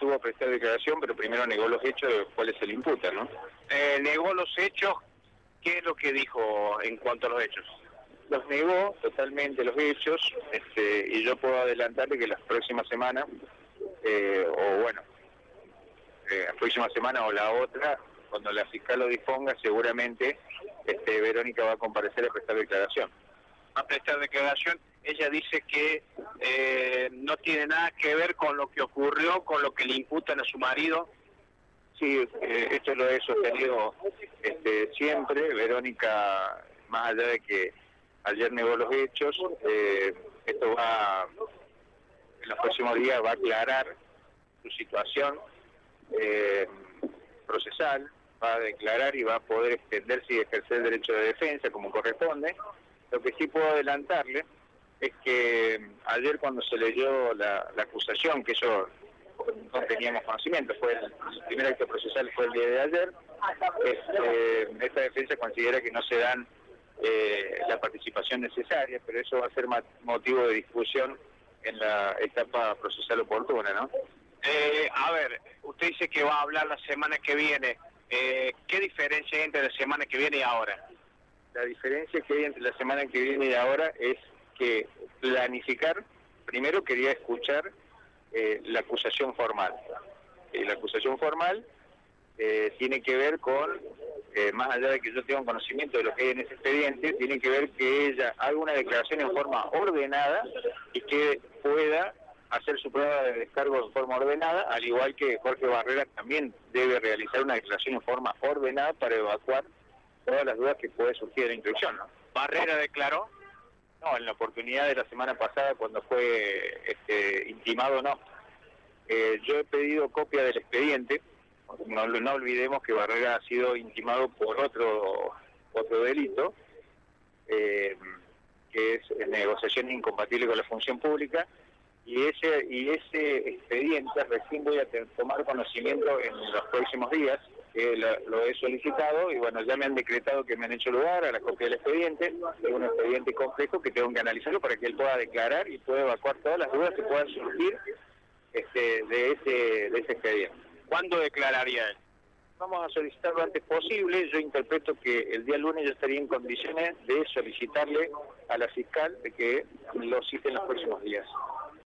estuvo a prestar declaración, pero primero negó los hechos de los cuales se le imputa, ¿no? Eh, negó los hechos. ¿Qué es lo que dijo en cuanto a los hechos? Los negó totalmente los hechos, este, y yo puedo adelantarle que la próxima semana, eh, o bueno, eh, la próxima semana o la otra, cuando la fiscal lo disponga, seguramente este, Verónica va a comparecer a prestar declaración. A prestar declaración, ella dice que eh, no tiene nada que ver con lo que ocurrió, con lo que le imputan a su marido. Sí, eh, esto lo he sostenido este, siempre. Verónica, más allá de que ayer negó los hechos, eh, esto va, en los próximos días va a aclarar su situación eh, procesal, va a declarar y va a poder extenderse y ejercer el derecho de defensa como corresponde. Lo que sí puedo adelantarle es que ayer cuando se leyó la, la acusación, que eso no teníamos conocimiento, fue el, el primer acto procesal fue el día de ayer, este, esta defensa considera que no se dan eh, la participación necesaria, pero eso va a ser motivo de discusión en la etapa procesal oportuna, ¿no? Eh, a ver, usted dice que va a hablar la semana que viene. Eh, ¿Qué diferencia hay entre la semana que viene y ahora? La diferencia que hay entre la semana que viene y ahora es que planificar, primero quería escuchar eh, la acusación formal. Eh, la acusación formal eh, tiene que ver con, eh, más allá de que yo tenga un conocimiento de lo que hay en ese expediente, tiene que ver que ella haga una declaración en forma ordenada y que pueda hacer su prueba de descargo en forma ordenada, al igual que Jorge Barrera también debe realizar una declaración en forma ordenada para evacuar todas las dudas que puede surgir de la instrucción. ¿Barrera declaró? No, en la oportunidad de la semana pasada cuando fue este, intimado, no. Eh, yo he pedido copia del expediente, no, no olvidemos que Barrera ha sido intimado por otro otro delito, eh, que es negociación incompatible con la función pública, y ese y ese expediente recién voy a tomar conocimiento en los próximos días, lo, lo he solicitado y bueno, ya me han decretado que me han hecho lugar a la copia del expediente, es un expediente complejo que tengo que analizarlo para que él pueda declarar y pueda evacuar todas las dudas que puedan surgir este, de ese de ese expediente. ¿Cuándo declararía él? Vamos a solicitar lo antes posible. Yo interpreto que el día lunes yo estaría en condiciones de solicitarle a la fiscal de que lo cite en los próximos días.